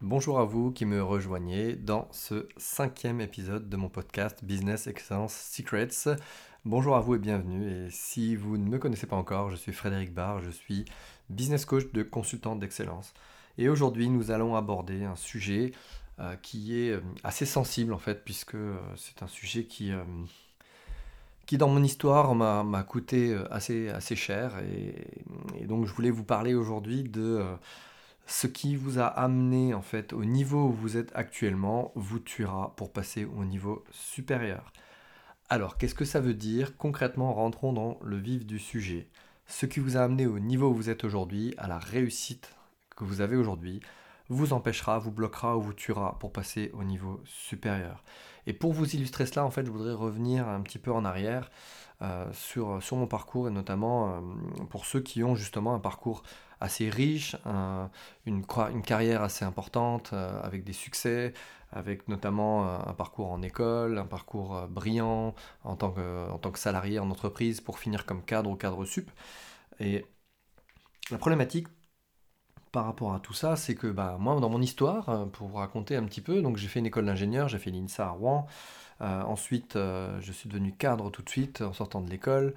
Bonjour à vous qui me rejoignez dans ce cinquième épisode de mon podcast Business Excellence Secrets. Bonjour à vous et bienvenue. Et si vous ne me connaissez pas encore, je suis Frédéric Barr, je suis business coach de consultant d'excellence. Et aujourd'hui, nous allons aborder un sujet euh, qui est euh, assez sensible en fait, puisque euh, c'est un sujet qui, dans mon histoire m'a coûté assez, assez cher. Et, donc je voulais vous parler aujourd'hui de ce qui vous a amené en fait au niveau où vous êtes actuellement vous tuera pour passer au niveau supérieur. Alors, qu'est-ce que ça veut dire? Concrètement, rentrons dans le vif du sujet. Ce qui vous a amené au niveau où vous êtes aujourd'hui, à la réussite que vous avez aujourd'hui, vous empêchera, vous bloquera ou vous tuera pour passer au niveau supérieur. Et pour vous illustrer cela, en fait, je voudrais revenir un petit peu en arrière sur, sur mon parcours et notamment euh, pour ceux qui ont justement un parcours assez riche, une, une, carrière assez importante, euh, avec des succès, avec notamment un parcours en école, un parcours brillant en tant, que, en tant que salarié en entreprise pour finir comme cadre ou cadre sup. Et la problématique par rapport à tout ça, c'est que bah, moi, dans mon histoire, pour vous raconter un petit peu, donc j'ai fait une école d'ingénieur, j'ai fait l'INSA à Rouen. Ensuite, je suis devenu cadre tout de suite en sortant de l'école.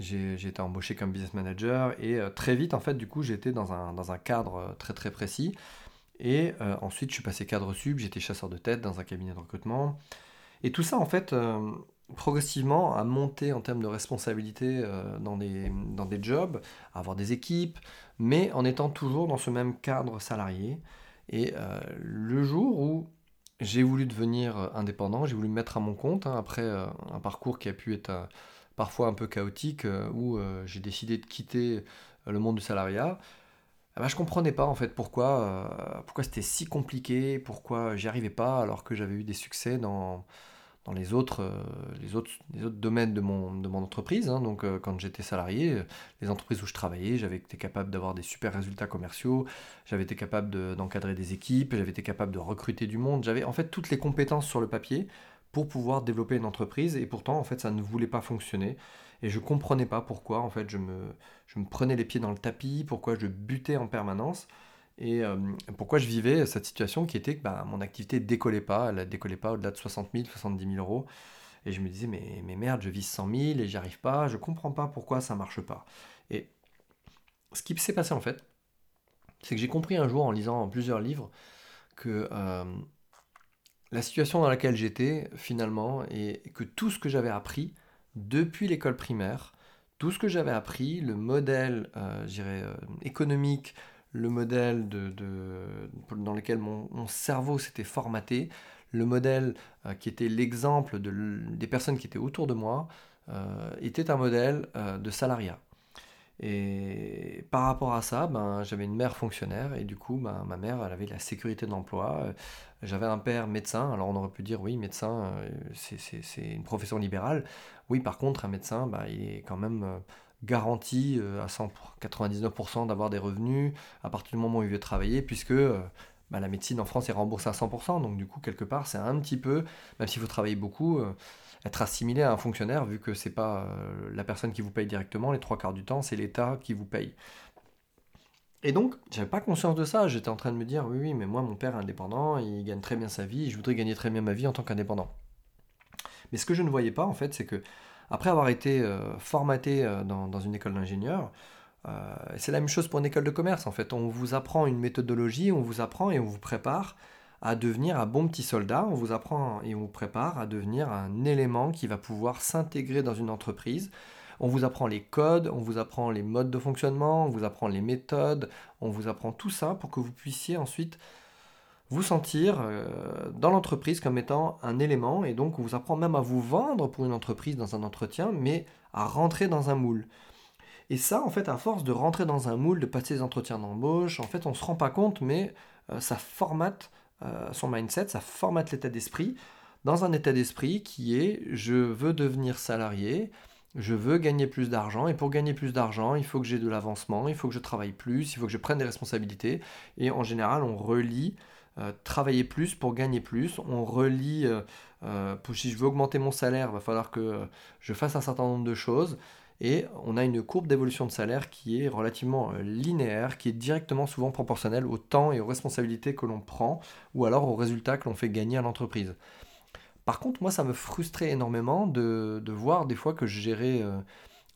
J'ai été embauché comme business manager et euh, très vite en fait du coup j'étais dans un, dans un cadre euh, très très précis. Et euh, ensuite je suis passé cadre sub, j'étais chasseur de tête dans un cabinet de recrutement. Et tout ça en fait progressivement a monté en termes de responsabilité dans, des, dans des jobs, avoir des équipes, mais en étant toujours dans ce même cadre salarié. Et le jour où j'ai voulu devenir indépendant, j'ai voulu me mettre à mon compte hein, après un parcours qui a pu être parfois un peu chaotique, euh, où euh, j'ai décidé de quitter euh, le monde du salariat, je eh ben, je comprenais pas en fait pourquoi, pourquoi c'était si compliqué, pourquoi j'y arrivais pas alors que j'avais eu des succès dans, dans les, autres, les, autres, domaines de mon, de mon entreprise. Hein. Donc quand j'étais salarié, les entreprises où je travaillais, j'avais été capable d'avoir des super résultats commerciaux, j'avais été capable d'encadrer des équipes, j'avais été capable de recruter du monde, j'avais en fait toutes les compétences sur le papier pour pouvoir développer une entreprise et pourtant en fait ça ne voulait pas fonctionner et je comprenais pas pourquoi en fait je me prenais les pieds dans le tapis, pourquoi je butais en permanence et euh, pourquoi je vivais cette situation qui était que bah, mon activité décollait pas, elle ne décollait pas au-delà de 60 000, 70 000 euros. Et je me disais mais, mais merde je vise 100 000 et j'y arrive pas, je comprends pas pourquoi ça marche pas. Et ce qui s'est passé en fait c'est que j'ai compris un jour en lisant plusieurs livres que euh, la situation dans laquelle j'étais finalement et que tout ce que j'avais appris depuis l'école primaire, tout ce que j'avais appris, le modèle euh, euh, économique, le modèle dans lequel mon, cerveau s'était formaté, le modèle euh, qui était l'exemple des personnes qui étaient autour de moi, était un modèle de salariat. Et par rapport à ça, ben, j'avais une mère fonctionnaire et du coup, ben, ma mère, elle avait la sécurité de l'emploi. Euh, j'avais un père médecin, alors on aurait pu dire oui, médecin, euh, c'est une profession libérale. Oui, par contre, un médecin, ben, il est quand même euh, garanti à 199% d'avoir des revenus à partir du moment où il veut travailler, puisque ben, la médecine en France est remboursée à 100%. Donc du coup, quelque part, c'est un petit peu, même s'il faut travailler beaucoup, être assimilé à un fonctionnaire, vu que c'est pas euh, la personne qui vous paye directement, les trois quarts du temps, c'est l'État qui vous paye. Et donc, j'avais pas conscience de ça. J'étais en train de me dire, oui, oui, mais moi, mon père est indépendant, il gagne très bien sa vie, je voudrais gagner très bien ma vie en tant qu'indépendant. Mais ce que je ne voyais pas, en fait, c'est que après avoir été euh, formaté euh, dans, dans, une école d'ingénieur, c'est la même chose pour une école de commerce. En fait, on vous apprend une méthodologie, on vous apprend et on vous prépare à devenir un bon petit soldat. On vous apprend et on vous prépare à devenir un élément qui va pouvoir s'intégrer dans une entreprise. On vous apprend les codes, on vous apprend les modes de fonctionnement, on vous apprend les méthodes, on vous apprend tout ça pour que vous puissiez ensuite vous sentir euh, dans l'entreprise comme étant un élément et donc on vous apprend même à vous vendre pour une entreprise dans un entretien, mais à rentrer dans un moule. Et ça, en fait, à force de rentrer dans un moule, de passer des entretiens d'embauche, en fait, on ne se rend pas compte, mais euh, ça formate euh, son mindset, ça formate l'état d'esprit dans un état d'esprit qui est je veux devenir salarié, je veux gagner plus d'argent, et pour gagner plus d'argent, il faut que j'ai de l'avancement, il faut que je travaille plus, il faut que je prenne des responsabilités, et en général, on relie euh, travailler plus pour gagner plus, on relie, euh, si je veux augmenter mon salaire, il va falloir que je fasse un certain nombre de choses, et on a une courbe d'évolution de salaire qui est relativement euh, linéaire, qui est directement souvent proportionnelle au temps et aux responsabilités que l'on prend, ou alors aux résultats que l'on fait gagner à l'entreprise. Par contre, moi, ça me frustrait énormément de, voir des fois que je gérais euh,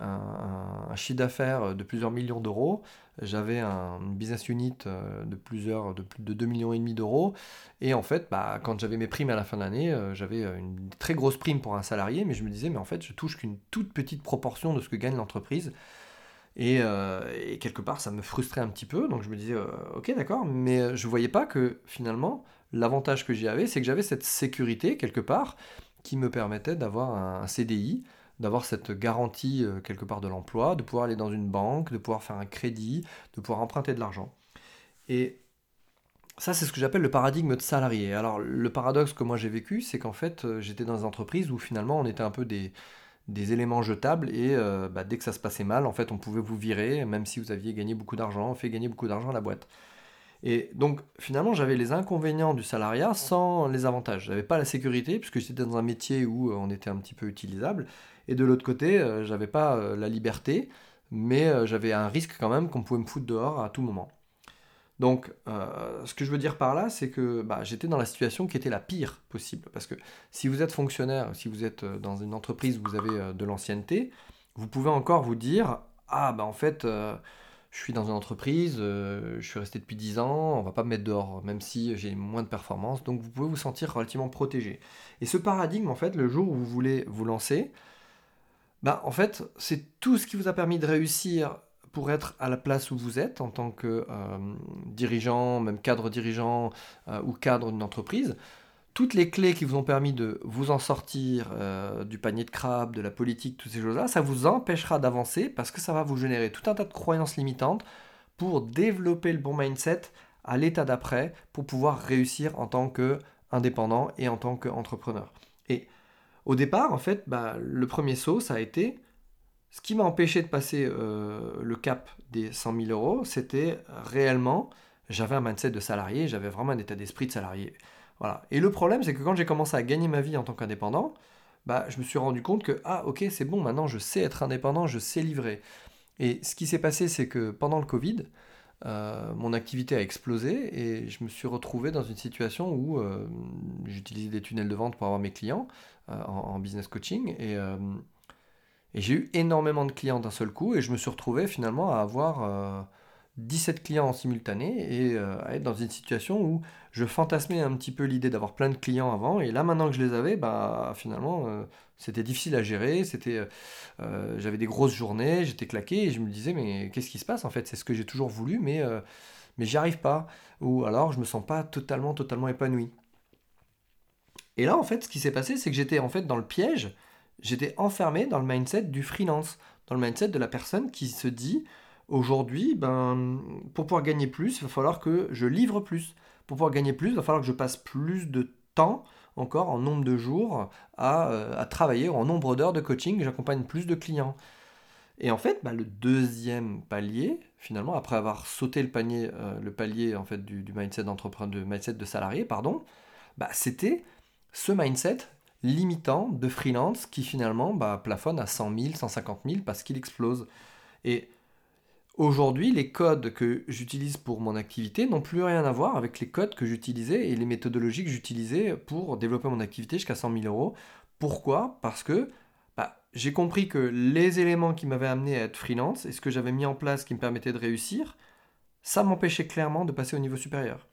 un, chiffre d'affaires de plusieurs millions d'euros. J'avais un business unit euh, de plusieurs, de plus de 2 millions et demi d'euros. Et en fait, bah, quand j'avais mes primes à la fin de l'année, euh, j'avais une très grosse prime pour un salarié, mais je me disais, mais en fait, je touche qu'une toute petite proportion de ce que gagne l'entreprise. Et, euh, quelque part, ça me frustrait un petit peu. Donc je me disais, ok, d'accord, mais je voyais pas que finalement, l'avantage que j'y avais, c'est que j'avais cette sécurité quelque part qui me permettait d'avoir un CDI d'avoir cette garantie euh, quelque part de l'emploi, de pouvoir aller dans une banque, de pouvoir faire un crédit, de pouvoir emprunter de l'argent. Et ça, c'est ce que j'appelle le paradigme de salarié. Alors, le paradoxe que moi j'ai vécu, c'est qu'en fait, euh, j'étais dans une entreprise où finalement on était un peu des, des éléments jetables et euh, bah, dès que ça se passait mal, en fait, on pouvait vous virer, même si vous aviez gagné beaucoup d'argent, fait gagner beaucoup d'argent à la boîte. Et donc finalement, j'avais les inconvénients du salariat sans les avantages. Je n'avais pas la sécurité puisque j'étais dans un métier où on était un petit peu utilisable. Et de l'autre côté, euh, j'avais pas euh, la liberté, mais euh, j'avais un risque quand même qu'on pouvait me foutre dehors à tout moment. Donc, ce que je veux dire par là, c'est que bah, j'étais dans la situation qui était la pire possible. Parce que si vous êtes fonctionnaire, si vous êtes dans une entreprise où vous avez de l'ancienneté, vous pouvez encore vous dire Ah, bah en fait, je suis dans une entreprise, je suis resté depuis 10 ans, on va pas me mettre dehors, même si j'ai moins de performance. Donc, vous pouvez vous sentir relativement protégé. Et ce paradigme, en fait, le jour où vous voulez vous lancer, bah, en fait, c'est tout ce qui vous a permis de réussir pour être à la place où vous êtes en tant que euh, dirigeant, même cadre dirigeant euh, ou cadre d'une entreprise. Toutes les clés qui vous ont permis de vous en sortir euh, du panier de crabe, de la politique, toutes ces choses-là, ça vous empêchera d'avancer parce que ça va vous générer tout un tas de croyances limitantes pour développer le bon mindset à l'état d'après pour pouvoir réussir en tant qu'indépendant et en tant qu'entrepreneur. Au départ, en fait, bah, le premier saut, ça a été ce qui m'a empêché de passer euh, le cap des 100 000 euros, c'était réellement, j'avais un mindset de salarié, j'avais vraiment un état d'esprit de salarié. Voilà. Et le problème, c'est que quand j'ai commencé à gagner ma vie en tant qu'indépendant, bah, je me suis rendu compte que, ah ok, c'est bon, maintenant je sais être indépendant, je sais livrer. Et ce qui s'est passé, c'est que pendant le Covid, euh, mon activité a explosé et je me suis retrouvé dans une situation où euh, j'utilisais des tunnels de vente pour avoir mes clients euh, en, business coaching et, et j'ai eu énormément de clients d'un seul coup et je me suis retrouvé finalement à avoir 17 clients en simultané et à être dans une situation où je fantasmais un petit peu l'idée d'avoir plein de clients avant et là maintenant que je les avais, bah finalement c'était difficile à gérer, c'était, euh, euh, j'avais des grosses journées, j'étais claqué et je me disais mais qu'est-ce qui se passe en fait? C'est ce que j'ai toujours voulu mais, euh, mais j'y arrive pas. Ou alors je me sens pas totalement, totalement épanoui. Et là en fait ce qui s'est passé c'est que j'étais en fait dans le piège, j'étais enfermé dans le mindset du freelance, dans le mindset de la personne qui se dit aujourd'hui ben, pour pouvoir gagner plus il va falloir que je livre plus. Pour pouvoir gagner plus il va falloir que je passe plus de temps encore en nombre de jours à, euh, travailler, en nombre d'heures de coaching, j'accompagne plus de clients. Et en fait, bah, le deuxième palier, finalement, après avoir sauté le panier, euh, le palier en fait du, mindset d'entrepreneur, de mindset de salarié, pardon, bah, c'était ce mindset limitant de freelance qui finalement bah, plafonne à 100 000, 150 000 parce qu'il explose. Et Aujourd'hui, les codes que j'utilise pour mon activité n'ont plus rien à voir avec les codes que j'utilisais et les méthodologies que j'utilisais pour développer mon activité jusqu'à 100 000 euros. Pourquoi? Parce que bah, j'ai compris que les éléments qui m'avaient amené à être freelance et ce que j'avais mis en place qui me permettait de réussir, ça m'empêchait clairement de passer au niveau supérieur.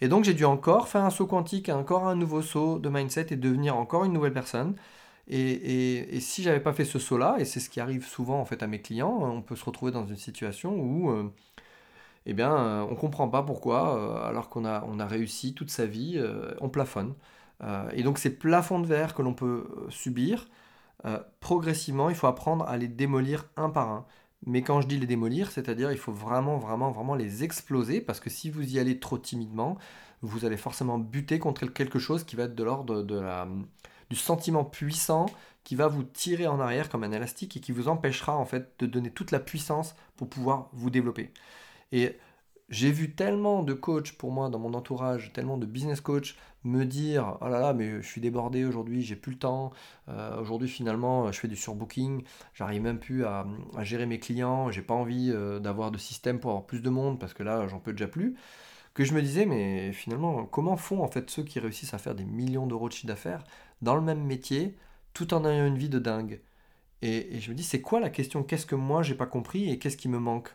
Et donc j'ai dû encore faire un saut quantique, encore un nouveau saut de mindset et devenir encore une nouvelle personne. Et, si j'avais pas fait ce saut-là, et c'est ce qui arrive souvent en fait à mes clients, on peut se retrouver dans une situation où euh, eh bien, euh, on comprend pas pourquoi, euh, alors qu'on a, on a réussi toute sa vie, on plafonne. et donc ces plafonds de verre que l'on peut subir, progressivement, il faut apprendre à les démolir un par un. Mais quand je dis les démolir, c'est-à-dire il faut vraiment, vraiment, vraiment les exploser, parce que si vous y allez trop timidement, vous allez forcément buter contre quelque chose qui va être de l'ordre de la du sentiment puissant qui va vous tirer en arrière comme un élastique et qui vous empêchera en fait de donner toute la puissance pour pouvoir vous développer. Et j'ai vu tellement de coachs pour moi dans mon entourage, tellement de business coach me dire oh là là mais je suis débordé aujourd'hui, j'ai plus le temps. Euh, aujourd'hui finalement je fais du surbooking, j'arrive même plus à, gérer mes clients, j'ai pas envie euh, d'avoir de système pour avoir plus de monde parce que là j'en peux déjà plus. Que je me disais mais finalement comment font en fait ceux qui réussissent à faire des millions d'euros de chiffre d'affaires dans le même métier tout en ayant une vie de dingue? Et, je me dis c'est quoi la question? Qu'est-ce que moi j'ai pas compris et qu'est-ce qui me manque?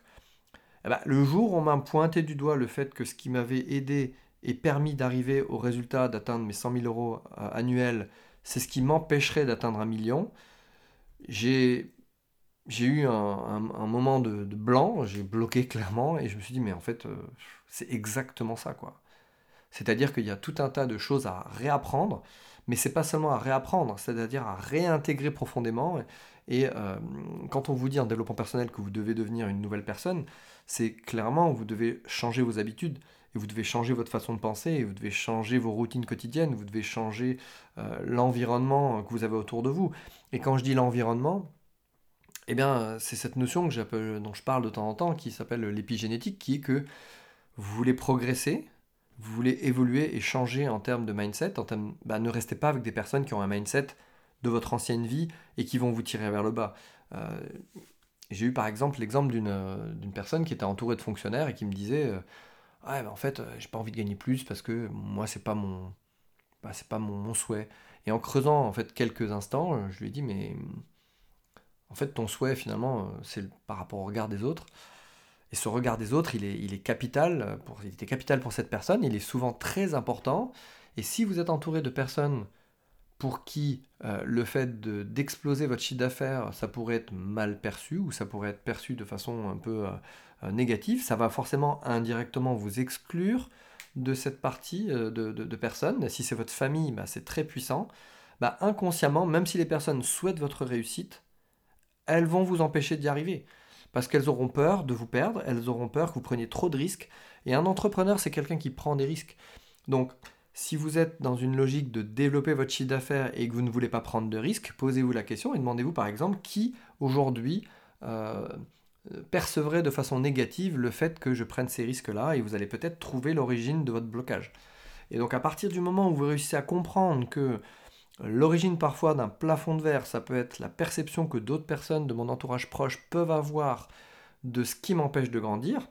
Eh ben, le jour où on m'a pointé du doigt le fait que ce qui m'avait aidé et permis d'arriver au résultat d'atteindre mes 100 000 euros euh, annuels, c'est ce qui m'empêcherait d'atteindre un million, j'ai eu un, moment de, blanc, j'ai bloqué clairement et je me suis dit mais en fait euh, c'est exactement ça quoi. C'est-à-dire qu'il y a tout un tas de choses à réapprendre, mais c'est pas seulement à réapprendre, c'est-à-dire à réintégrer profondément. Et euh, quand on vous dit en développement personnel que vous devez devenir une nouvelle personne, c'est clairement vous devez changer vos habitudes et vous devez changer votre façon de penser et vous devez changer vos routines quotidiennes, vous devez changer euh, l'environnement que vous avez autour de vous. Et quand je dis l'environnement, eh bien, c'est cette notion que dont je parle de temps en temps qui s'appelle l'épigénétique, qui est que vous voulez progresser, vous voulez évoluer et changer en termes de mindset, bah, ne restez pas avec des personnes qui ont un mindset de votre ancienne vie et qui vont vous tirer vers le bas. Euh, j'ai eu par exemple l'exemple euh, d'une personne qui était entourée de fonctionnaires et qui me disait euh, Ouais, en fait, euh, j'ai pas envie de gagner plus parce que moi, c'est pas mon, bah, pas mon, souhait. Et en creusant en fait quelques instants, je lui ai dit Mais en fait, ton souhait finalement, c'est par rapport au regard des autres. Et ce regard des autres, il est, capital, pour, il était capital pour cette personne, il est souvent très important. Et si vous êtes entouré de personnes pour qui euh, le fait d'exploser votre chiffre d'affaires, ça pourrait être mal perçu ou ça pourrait être perçu de façon un peu euh, euh, négative, ça va forcément indirectement vous exclure de cette partie de, personnes. Si c'est votre famille, bah, c'est très puissant. Bah, inconsciemment, même si les personnes souhaitent votre réussite, elles vont vous empêcher d'y arriver. Parce qu'elles auront peur de vous perdre, elles auront peur que vous preniez trop de risques. Et un entrepreneur, c'est quelqu'un qui prend des risques. Donc, si vous êtes dans une logique de développer votre chiffre d'affaires et que vous ne voulez pas prendre de risques, posez-vous la question et demandez-vous par exemple qui aujourd'hui euh, percevrait de façon négative le fait que je prenne ces risques-là et vous allez peut-être trouver l'origine de votre blocage. Et donc à partir du moment où vous réussissez à comprendre que l'origine parfois d'un plafond de verre, ça peut être la perception que d'autres personnes de mon entourage proche peuvent avoir de ce qui m'empêche de grandir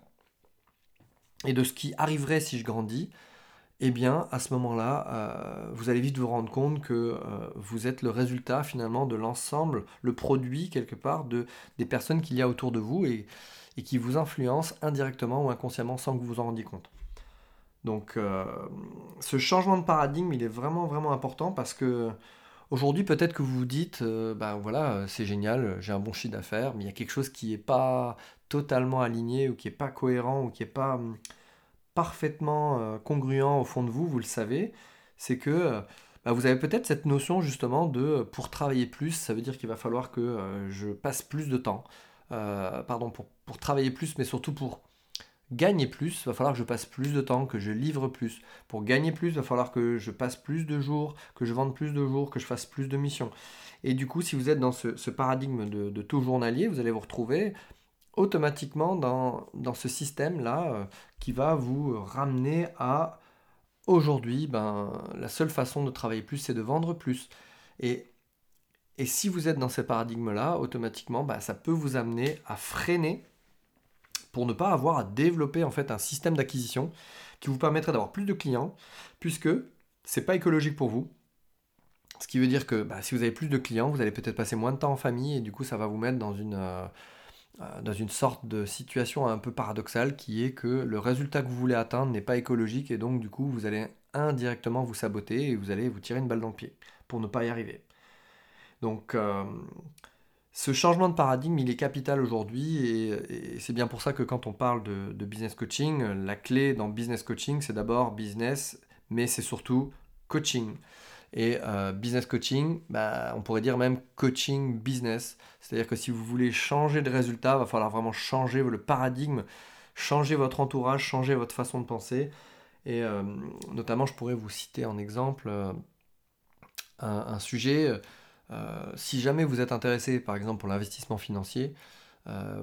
et de ce qui arriverait si je grandis, eh bien, à ce moment-là, euh, vous allez vite vous rendre compte que euh, vous êtes le résultat finalement de l'ensemble, le produit quelque part de, des personnes qu'il y a autour de vous et, qui vous influencent indirectement ou inconsciemment sans que vous vous en rendiez compte. Donc, euh, ce changement de paradigme, il est vraiment vraiment important parce que aujourd'hui, peut-être que vous vous dites, ben voilà, c'est génial, j'ai un bon chiffre d'affaires, mais il y a quelque chose qui n'est pas totalement aligné ou qui n'est pas cohérent ou qui n'est pas hum, parfaitement euh, congruent au fond de vous, vous le savez, c'est que euh, bah, vous avez peut-être cette notion justement de euh, pour travailler plus, ça veut dire qu'il va falloir que je passe plus de temps. pardon, pour, travailler plus, mais surtout pour gagner plus, va falloir que je passe plus de temps, que je livre plus. Pour gagner plus, va falloir que je passe plus de jours, que je vende plus de jours, que je fasse plus de missions. Et du coup, si vous êtes dans ce, paradigme de, de, tout journalier, vous allez vous retrouver automatiquement dans, dans ce système-là euh, qui va vous ramener à aujourd'hui, ben, la seule façon de travailler plus, c'est de vendre plus. Et, et si vous êtes dans ce paradigme-là, automatiquement, ben, ça peut vous amener à freiner pour ne pas avoir à développer en fait un système d'acquisition qui vous permettrait d'avoir plus de clients, puisque c'est pas écologique pour vous. Ce qui veut dire que ben, si vous avez plus de clients, vous allez peut-être passer moins de temps en famille et du coup ça va vous mettre dans une, euh, euh, dans une sorte de situation un peu paradoxale qui est que le résultat que vous voulez atteindre n'est pas écologique et donc du coup vous allez indirectement vous saboter et vous allez vous tirer une balle dans le pied pour ne pas y arriver. Donc euh, ce changement de paradigme il est capital aujourd'hui et, c'est bien pour ça que quand on parle de, business coaching, la clé dans business coaching c'est d'abord business mais c'est surtout coaching. Et euh, business coaching, bah, on pourrait dire même coaching business. C'est-à-dire que si vous voulez changer de résultat, il va falloir vraiment changer le paradigme, changer votre entourage, changer votre façon de penser. Et euh, notamment, je pourrais vous citer en exemple euh, un, sujet. Si jamais vous êtes intéressé, par exemple, pour l'investissement financier,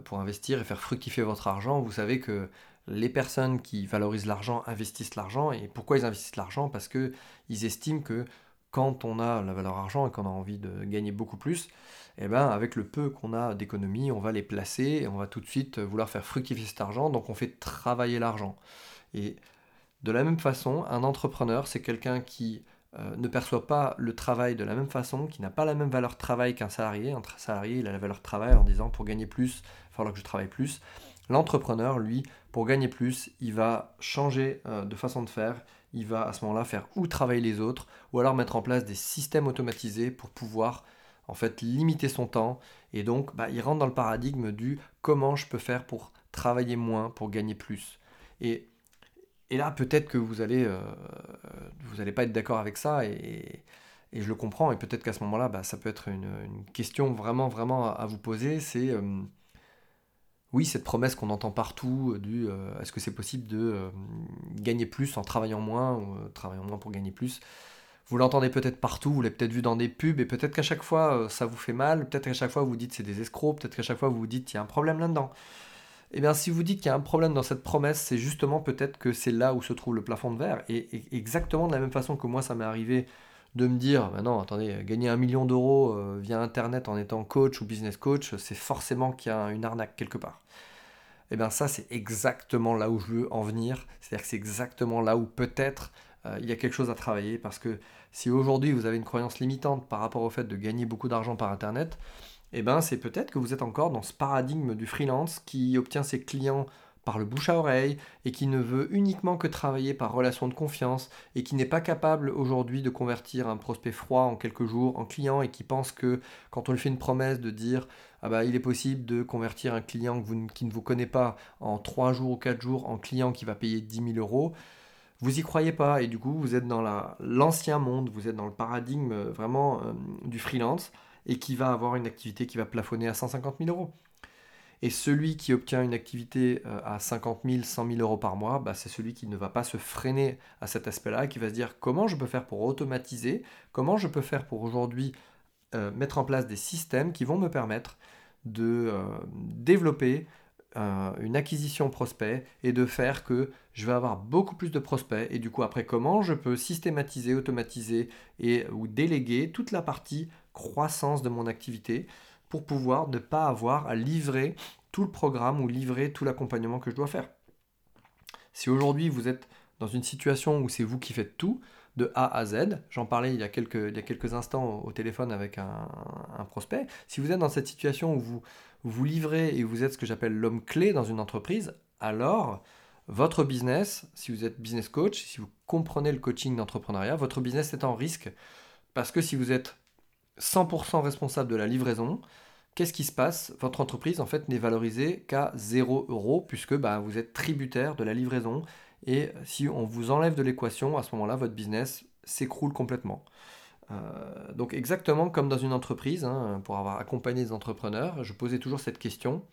pour investir et faire fructifier votre argent, vous savez que les personnes qui valorisent l'argent investissent l'argent. Et pourquoi ils investissent l'argent? Parce qu'ils estiment que quand on a la valeur argent et qu'on a envie de gagner beaucoup plus, eh ben, avec le peu qu'on a d'économies, on va les placer et on va tout de suite vouloir faire fructifier cet argent, donc on fait travailler l'argent. Et de la même façon, un entrepreneur, c'est quelqu'un qui euh, ne perçoit pas le travail de la même façon, qui n'a pas la même valeur travail qu'un salarié. Un salarié, il a la valeur travail en disant pour gagner plus, il va falloir que je travaille plus. L'entrepreneur, lui, pour gagner plus, il va changer euh, de façon de faire. Il va à ce moment-là faire ou travailler les autres, ou alors mettre en place des systèmes automatisés pour pouvoir en fait limiter son temps. Et donc, bah, il rentre dans le paradigme du comment je peux faire pour travailler moins, pour gagner plus. Et, et là, peut-être que vous allez, euh, vous n'allez pas être d'accord avec ça, et, je le comprends. Et peut-être qu'à ce moment-là, bah, ça peut être une, question vraiment, vraiment à, vous poser. C'est euh, oui, cette promesse qu'on entend partout euh, du est-ce que c'est possible de gagner plus en travaillant moins ou travaillant moins pour gagner plus? Vous l'entendez peut-être partout, vous l'avez peut-être vu dans des pubs et peut-être qu'à chaque fois ça vous fait mal, peut-être qu'à chaque fois vous dites c'est des escrocs, peut-être qu'à chaque fois vous vous dites il y a un problème là-dedans. Eh bien, si vous dites qu'il y a un problème dans cette promesse, c'est justement peut-être que c'est là où se trouve le plafond de verre. et, exactement de la même façon que moi, ça m'est arrivé de me dire, bah non, attendez, gagner un million d'euros euh, via Internet en étant coach ou business coach, c'est forcément qu'il y a une arnaque quelque part. Et eh bien ça, c'est exactement là où je veux en venir. C'est-à-dire que c'est exactement là où peut-être euh, il y a quelque chose à travailler. Parce que si aujourd'hui vous avez une croyance limitante par rapport au fait de gagner beaucoup d'argent par Internet, et eh ben c'est peut-être que vous êtes encore dans ce paradigme du freelance qui obtient ses clients par le bouche à oreille et qui ne veut uniquement que travailler par relation de confiance et qui n'est pas capable aujourd'hui de convertir un prospect froid en quelques jours en client et qui pense que quand on lui fait une promesse de dire ah bah, il est possible de convertir un client qui ne vous connaît pas en 3 jours ou 4 jours en client qui va payer 10 000 euros, vous y croyez pas et du coup vous êtes dans l'ancien monde, vous êtes dans le paradigme euh, vraiment euh, du freelance et qui va avoir une activité qui va plafonner à 150 000 euros. Et celui qui obtient une activité euh, à 50 000, 100 000 euros par mois, bah, c'est celui qui ne va pas se freiner à cet aspect-là, qui va se dire comment je peux faire pour automatiser, comment je peux faire pour aujourd'hui euh, mettre en place des systèmes qui vont me permettre de euh, développer une acquisition prospect et de faire que je vais avoir beaucoup plus de prospects et du coup après comment je peux systématiser, automatiser et ou déléguer toute la partie croissance de mon activité pour pouvoir ne pas avoir à livrer tout le programme ou livrer tout l'accompagnement que je dois faire. Si aujourd'hui vous êtes dans une situation où c'est vous qui faites tout, de A à Z, j'en parlais il y, a quelques, il y a quelques instants au, téléphone avec un, prospect, si vous êtes dans cette situation où vous vous livrez et vous êtes ce que j'appelle l'homme clé dans une entreprise, alors votre business, si vous êtes business coach, si vous comprenez le coaching d'entrepreneuriat, votre business est en risque parce que si vous êtes 100% responsable de la livraison, qu'est-ce qui se passe? Votre entreprise, en fait, n'est valorisée qu'à 0 euros, puisque bah, vous êtes tributaire de la livraison. Et si on vous enlève de l'équation, à ce moment-là, votre business s'écroule complètement. Euh, donc exactement comme dans une entreprise, hein, pour avoir accompagné des entrepreneurs, je posais toujours cette question,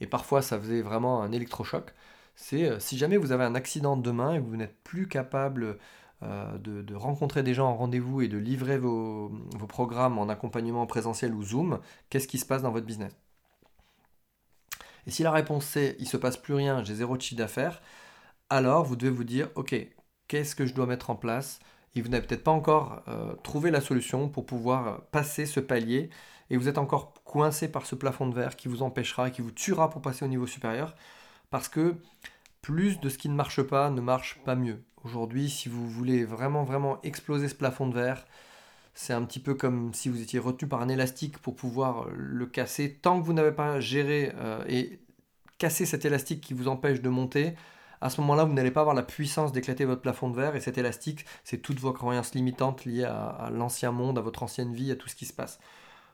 et parfois ça faisait vraiment un électrochoc, c'est euh, si jamais vous avez un accident demain et que vous n'êtes plus capable euh, de, rencontrer des gens en rendez-vous et de livrer vos, programmes en accompagnement présentiel ou Zoom, qu'est-ce qui se passe dans votre business? Et si la réponse c'est il se passe plus rien, j'ai zéro chiffre d'affaires, alors vous devez vous dire ok, qu'est-ce que je dois mettre en place? Et vous n'avez peut-être pas encore euh, trouvé la solution pour pouvoir passer ce palier. Et vous êtes encore coincé par ce plafond de verre qui vous empêchera, qui vous tuera pour passer au niveau supérieur. Parce que plus de ce qui ne marche pas ne marche pas mieux. Aujourd'hui, si vous voulez vraiment, vraiment exploser ce plafond de verre, c'est un petit peu comme si vous étiez retenu par un élastique pour pouvoir le casser. Tant que vous n'avez pas géré euh, et cassé cet élastique qui vous empêche de monter, à ce moment-là, vous n'allez pas avoir la puissance d'éclater votre plafond de verre. Et cet élastique, c'est toutes vos croyances limitantes liées à, l'ancien monde, à votre ancienne vie, à tout ce qui se passe.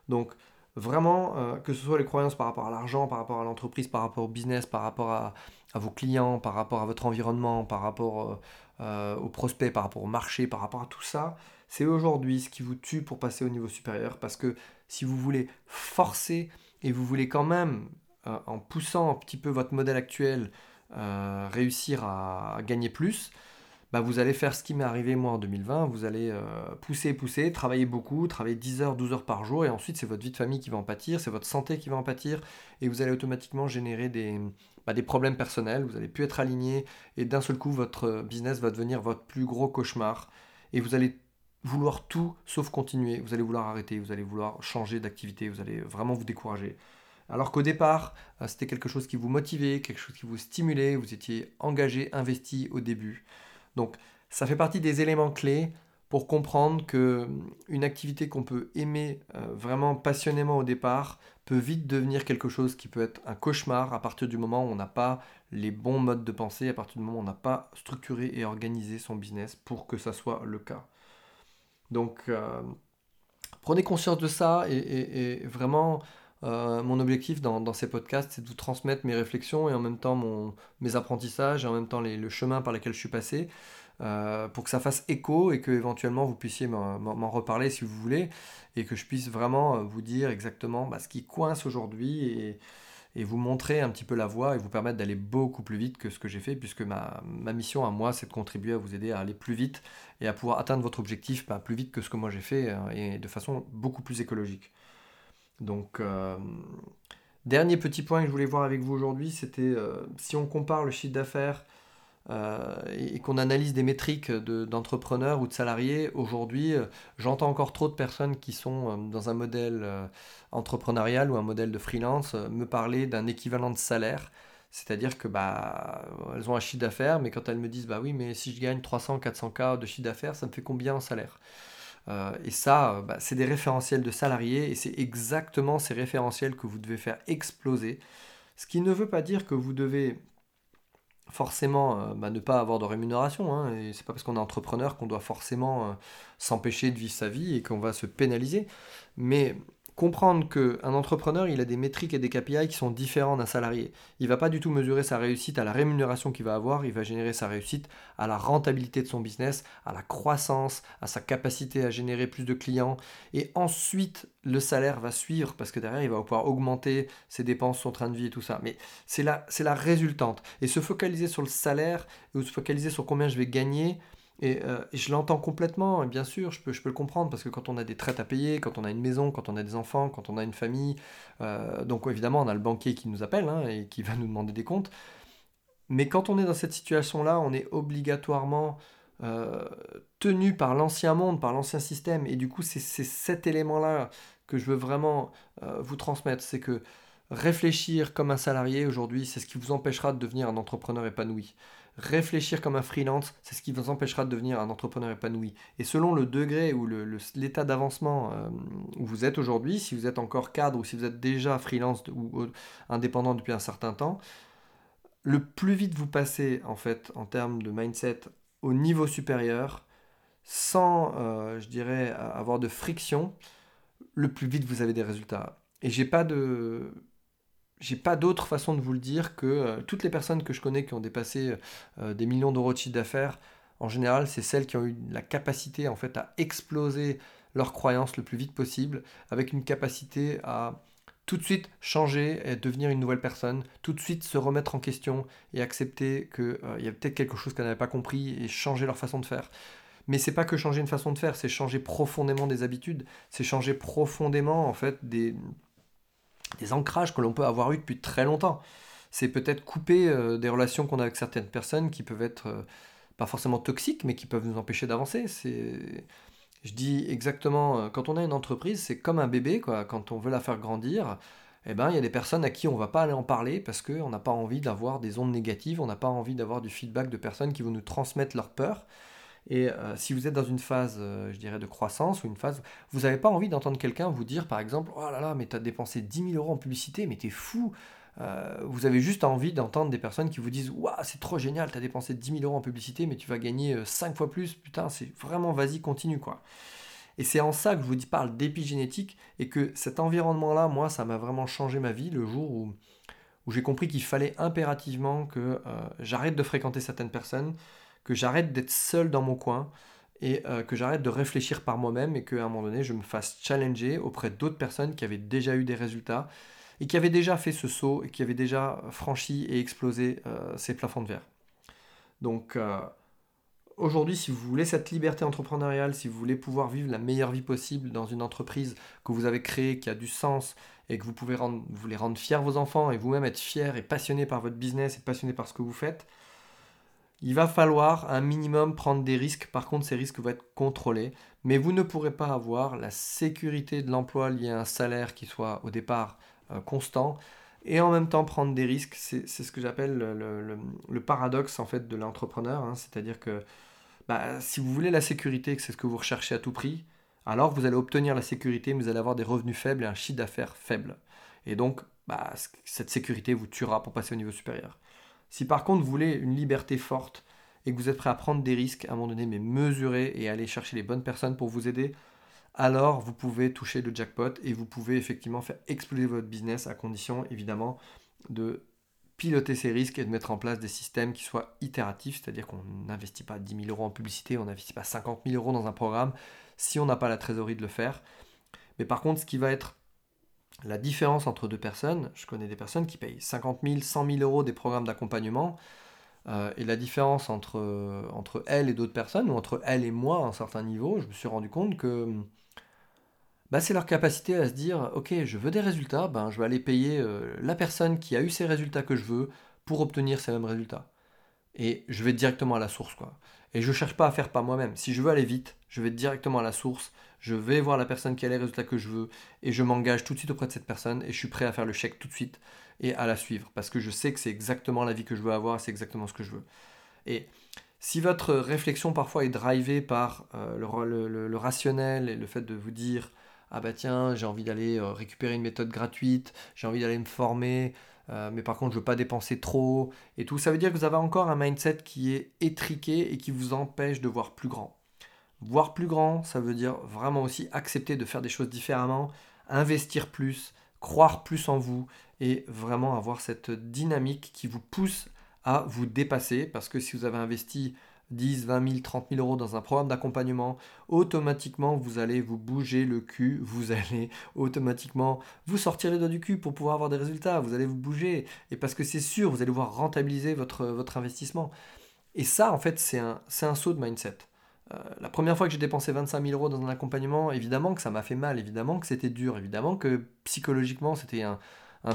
Donc, vraiment, euh, que ce soit les croyances par rapport à l'argent, par rapport à l'entreprise, par rapport au business, par rapport à, vos clients, par rapport à votre environnement, par rapport euh, euh, aux prospects, par rapport au marché, par rapport à tout ça, c'est aujourd'hui ce qui vous tue pour passer au niveau supérieur. Parce que si vous voulez forcer et vous voulez quand même, euh, en poussant un petit peu votre modèle actuel, réussir à, gagner plus, bah, vous allez faire ce qui m'est arrivé moi en 2020, vous allez euh, pousser, pousser, travailler beaucoup, travailler 10 heures, 12 heures par jour, et ensuite c'est votre vie de famille qui va en pâtir, c'est votre santé qui va en pâtir, et vous allez automatiquement générer des, bah, des problèmes personnels, vous allez plus être aligné, et d'un seul coup votre business va devenir votre plus gros cauchemar, et vous allez vouloir tout sauf continuer, vous allez vouloir arrêter, vous allez vouloir changer d'activité, vous allez vraiment vous décourager. Alors qu'au départ, euh, c'était quelque chose qui vous motivait, quelque chose qui vous stimulait, vous étiez engagé, investi au début. Donc ça fait partie des éléments clés pour comprendre que hum, une activité qu'on peut aimer euh, vraiment passionnément au départ peut vite devenir quelque chose qui peut être un cauchemar à partir du moment où on n'a pas les bons modes de pensée, à partir du moment où on n'a pas structuré et organisé son business pour que ça soit le cas. Donc euh, prenez conscience de ça et, vraiment euh, mon objectif dans, ces podcasts, c'est de vous transmettre mes réflexions et en même temps mes apprentissages et en même temps le chemin par lequel je suis passé euh, pour que ça fasse écho et que éventuellement vous puissiez m'en reparler si vous voulez et que je puisse vraiment euh, vous dire exactement bah, ce qui coince aujourd'hui et, vous montrer un petit peu la voie et vous permettre d'aller beaucoup plus vite que ce que j'ai fait puisque ma, mission à moi c'est de contribuer à vous aider à aller plus vite et à pouvoir atteindre votre objectif bah, plus vite que ce que moi j'ai fait et de façon beaucoup plus écologique. Donc, euh, dernier petit point que je voulais voir avec vous aujourd'hui, c'était euh, si on compare le chiffre d'affaires euh, et, qu'on analyse des métriques d'entrepreneurs ou de salariés, aujourd'hui, j'entends encore trop de personnes qui sont dans un modèle entrepreneurial ou un modèle de freelance me parler d'un équivalent de salaire. C'est-à-dire que bah elles ont un chiffre d'affaires, mais quand elles me disent bah oui, mais si je gagne 300, 400 k de chiffre d'affaires, ça me fait combien en salaire? Et ça, euh, bah, c'est des référentiels de salariés et c'est exactement ces référentiels que vous devez faire exploser. Ce qui ne veut pas dire que vous devez forcément euh, bah, ne pas avoir de rémunération. Hein, et c'est pas parce qu'on est entrepreneur qu'on doit forcément s'empêcher de vivre sa vie et qu'on va se pénaliser. Mais comprendre qu'un entrepreneur, il a des métriques et des KPI qui sont différents d'un salarié. Il va pas du tout mesurer sa réussite à la rémunération qu'il va avoir, il va générer sa réussite à la rentabilité de son business, à la croissance, à sa capacité à générer plus de clients. Et ensuite, le salaire va suivre parce que derrière, il va pouvoir augmenter ses dépenses, son train de vie et tout ça. Mais c'est la, c'est la résultante. Et se focaliser sur le salaire ou se focaliser sur combien je vais gagner, euh, et, je l'entends complètement, bien sûr, je peux, je peux le comprendre, parce que quand on a des traites à payer, quand on a une maison, quand on a des enfants, quand on a une famille, euh, donc évidemment on a le banquier qui nous appelle hein, et qui va nous demander des comptes. Mais quand on est dans cette situation-là, on est obligatoirement euh, tenu par l'ancien monde, par l'ancien système. Et du coup, c'est cet élément-là que je veux vraiment vous transmettre. C'est que réfléchir comme un salarié aujourd'hui, c'est ce qui vous empêchera de devenir un entrepreneur épanoui réfléchir comme un freelance, c'est ce qui vous empêchera de devenir un entrepreneur épanoui. Et selon le degré ou l'état d'avancement euh, où vous êtes aujourd'hui, si vous êtes encore cadre ou si vous êtes déjà freelance ou, indépendant depuis un certain temps, le plus vite vous passez en fait en termes de mindset au niveau supérieur, sans, euh, je dirais, avoir de friction, le plus vite vous avez des résultats. Et j'ai pas de j'ai pas d'autre façon de vous le dire que euh, toutes les personnes que je connais qui ont dépassé euh, des millions d'euros de chiffre d'affaires, en général, c'est celles qui ont eu la capacité en fait à exploser leurs croyances le plus vite possible, avec une capacité à tout de suite changer et devenir une nouvelle personne, tout de suite se remettre en question et accepter qu'il euh, y a peut-être quelque chose qu'elles n'avaient pas compris et changer leur façon de faire. Mais c'est pas que changer une façon de faire, c'est changer profondément des habitudes, c'est changer profondément en fait des, des ancrages que l'on peut avoir eu depuis très longtemps. C'est peut-être couper euh, des relations qu'on a avec certaines personnes qui peuvent être euh, pas forcément toxiques, mais qui peuvent nous empêcher d'avancer. C'est, je dis exactement, euh, quand on a une entreprise, c'est comme un bébé, quoi. Quand on veut la faire grandir, eh ben, il y a des personnes à qui on va pas aller en parler parce qu'on n'a pas envie d'avoir des ondes négatives, on n'a pas envie d'avoir du feedback de personnes qui vont nous transmettre leur peur. Et euh, si vous êtes dans une phase, euh, je dirais, de croissance ou une phase, vous n'avez pas envie d'entendre quelqu'un vous dire, par exemple, oh là là, mais tu as dépensé 10 000 euros en publicité, mais t'es fou. Euh, vous avez juste envie d'entendre des personnes qui vous disent, waouh, c'est trop génial, tu dépensé 10 000 euros en publicité, mais tu vas gagner 5 fois plus. Putain, c'est vraiment, vas-y, continue, quoi. Et c'est en ça que je vous parle d'épigénétique et que cet environnement-là, moi, ça m'a vraiment changé ma vie le jour où j'ai compris qu'il fallait impérativement que j'arrête de fréquenter certaines personnes, que j'arrête d'être seul dans mon coin et euh, que j'arrête de réfléchir par moi-même et qu'à un moment donné, je me fasse challenger auprès d'autres personnes qui avaient déjà eu des résultats et qui avaient déjà fait ce saut et qui avaient déjà franchi et explosé euh, ces plafonds de verre. Donc, euh, aujourd'hui, si vous voulez cette liberté entrepreneuriale, si vous voulez pouvoir vivre la meilleure vie possible dans une entreprise que vous avez créée, qui a du sens et que vous pouvez rendre, vous voulez rendre fiers vos enfants et vous-même être fier et passionné par votre business et passionné par ce que vous faites, il va falloir un minimum prendre des risques. Par contre, ces risques vont être contrôlés. Mais vous ne pourrez pas avoir la sécurité de l'emploi lié à un salaire qui soit au départ euh, constant et en même temps prendre des risques. C'est ce que j'appelle le, paradoxe en fait de l'entrepreneur. Hein. C'est-à-dire que bah, si vous voulez la sécurité, que c'est ce que vous recherchez à tout prix, alors vous allez obtenir la sécurité, mais vous allez avoir des revenus faibles et un chiffre d'affaires faible. Et donc, bah, cette sécurité vous tuera pour passer au niveau supérieur. Si par contre vous voulez une liberté forte et que vous êtes prêt à prendre des risques à un moment donné, mais mesurer et aller chercher les bonnes personnes pour vous aider, alors vous pouvez toucher le jackpot et vous pouvez effectivement faire exploser votre business à condition évidemment de piloter ces risques et de mettre en place des systèmes qui soient itératifs, c'est-à-dire qu'on n'investit pas 10 000 euros en publicité, on n'investit pas 50 000 euros dans un programme si on n'a pas la trésorerie de le faire. Mais par contre, ce qui va être la différence entre deux personnes, je connais des personnes qui payent 50 000, 100 000 euros des programmes d'accompagnement, euh, et la différence entre, entre elle et d'autres personnes, ou entre elle et moi à un certain niveau, je me suis rendu compte que bah, c'est leur capacité à se dire, ok, je veux des résultats, ben, je vais aller payer euh, la personne qui a eu ces résultats que je veux pour obtenir ces mêmes résultats. Et je vais directement à la source, quoi. Et je ne cherche pas à faire par moi-même. Si je veux aller vite, je vais directement à la source, je vais voir la personne qui a les résultats que je veux, et je m'engage tout de suite auprès de cette personne, et je suis prêt à faire le chèque tout de suite et à la suivre, parce que je sais que c'est exactement la vie que je veux avoir, c'est exactement ce que je veux. Et si votre réflexion parfois est drivée par euh, le, rationnel et le fait de vous dire ah bah tiens j'ai envie d'aller euh, récupérer une méthode gratuite, j'ai envie d'aller me former, euh, mais par contre je veux pas dépenser trop et tout, ça veut dire que vous avez encore un mindset qui est étriqué et qui vous empêche de voir plus grand. Voir plus grand, ça veut dire vraiment aussi accepter de faire des choses différemment, investir plus, croire plus en vous et vraiment avoir cette dynamique qui vous pousse à vous dépasser parce que si vous avez investi 10, 20 000, 30 000 euros dans un programme d'accompagnement, automatiquement vous allez vous bouger le cul, vous allez automatiquement vous sortir les doigts du cul pour pouvoir avoir des résultats, vous allez vous bouger, et parce que c'est sûr, vous allez voir rentabiliser votre, investissement. Et ça, en fait, c'est un, un saut de mindset. Euh, la première fois que j'ai dépensé 25 000 euros dans un accompagnement, évidemment que ça m'a fait mal, évidemment que c'était dur, évidemment que psychologiquement c'était un,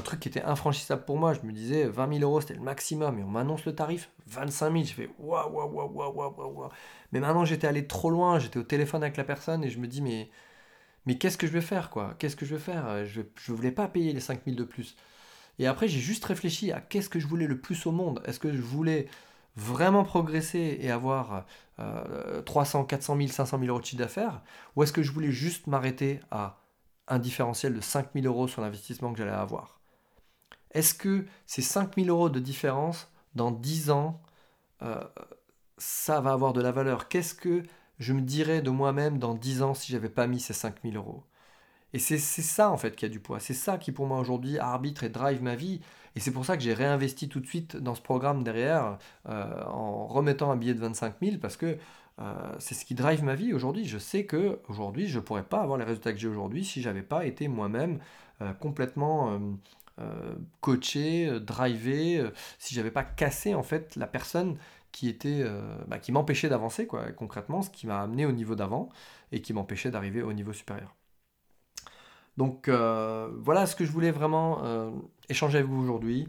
truc qui était infranchissable pour moi. Je me disais 20 000 euros c'était le maximum et on m'annonce le tarif 25 000. Je fais waouh, waouh, waouh, waouh, waouh, waouh. Mais maintenant j'étais allé trop loin, j'étais au téléphone avec la personne et je me dis mais, mais qu'est-ce que je vais faire quoi? Qu'est-ce que je vais faire? Je ne voulais pas payer les 5 000 de plus. Et après j'ai juste réfléchi à qu'est-ce que je voulais le plus au monde? Est-ce que je voulais vraiment progresser et avoir 300, 400 000, 500 000 euros de chiffre d'affaires Ou est-ce que je voulais juste m'arrêter à un différentiel de 5 000 euros sur l'investissement que j'allais avoir? Est-ce que ces 5 000 euros de différence, dans 10 ans, euh, ça va avoir de la valeur? Qu'est-ce que je me dirais de moi-même dans 10 ans si j'avais pas mis ces 5 000 euros? Et c'est ça en fait qui a du poids. C'est ça qui pour moi aujourd'hui arbitre et drive ma vie. Et c'est pour ça que j'ai réinvesti tout de suite dans ce programme derrière euh, en remettant un billet de 25 000 parce que euh, c'est ce qui drive ma vie aujourd'hui. Je sais que aujourd'hui je ne pourrais pas avoir les résultats que j'ai aujourd'hui si j'avais pas été moi-même euh, complètement coaché, drivé, si j'avais pas cassé en fait la personne qui était bah, qui m'empêchait d'avancer quoi concrètement ce qui m'a amené au niveau d'avant et qui m'empêchait d'arriver au niveau supérieur. Donc voilà ce que je voulais vraiment échanger avec vous aujourd'hui,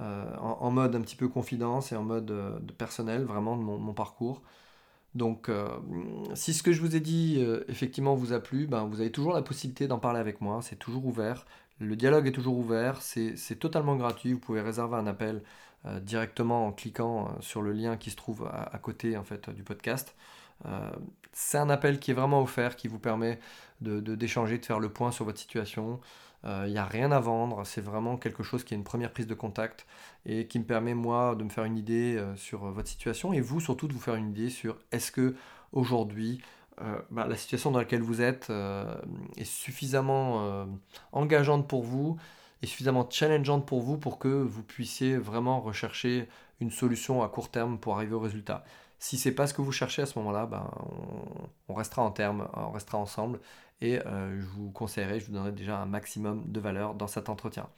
euh, en, mode un petit peu confidence et en mode de personnel, vraiment de mon, parcours. Donc si ce que je vous ai dit effectivement vous a plu, ben, vous avez toujours la possibilité d'en parler avec moi, c'est toujours ouvert. Le dialogue est toujours ouvert, c'est totalement gratuit, vous pouvez réserver un appel directement en cliquant sur le lien qui se trouve à, côté en fait, du podcast. c'est un appel qui est vraiment offert, qui vous permet d'échanger, de, faire le point sur votre situation. Il euh, n'y a rien à vendre, c'est vraiment quelque chose qui est une première prise de contact et qui me permet moi de me faire une idée euh, sur votre situation et vous surtout de vous faire une idée sur est-ce que aujourd'hui euh, bah, la situation dans laquelle vous êtes est suffisamment engageante pour vous et suffisamment challengeante pour vous pour que vous puissiez vraiment rechercher une solution à court terme pour arriver au résultat. Si c'est pas ce que vous cherchez à ce moment-là, ben, on, restera en terme, on restera ensemble et euh, je vous conseillerais, je vous donnerai déjà un maximum de valeur dans cet entretien.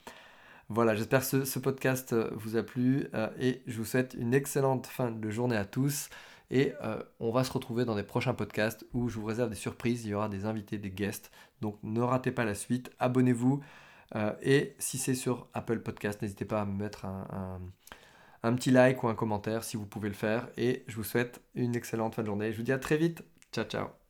Voilà, j'espère que ce, podcast vous a plu euh, et je vous souhaite une excellente fin de journée à tous Et euh, on va se retrouver dans des prochains podcasts où je vous réserve des surprises, il y aura des invités, des guests. Donc ne ratez pas la suite, abonnez-vous. Euh, et si c'est sur Apple Podcast, n'hésitez pas à me mettre un petit like ou un commentaire si vous pouvez le faire. Et je vous souhaite une excellente fin de journée. Je vous dis à très vite. Ciao, ciao.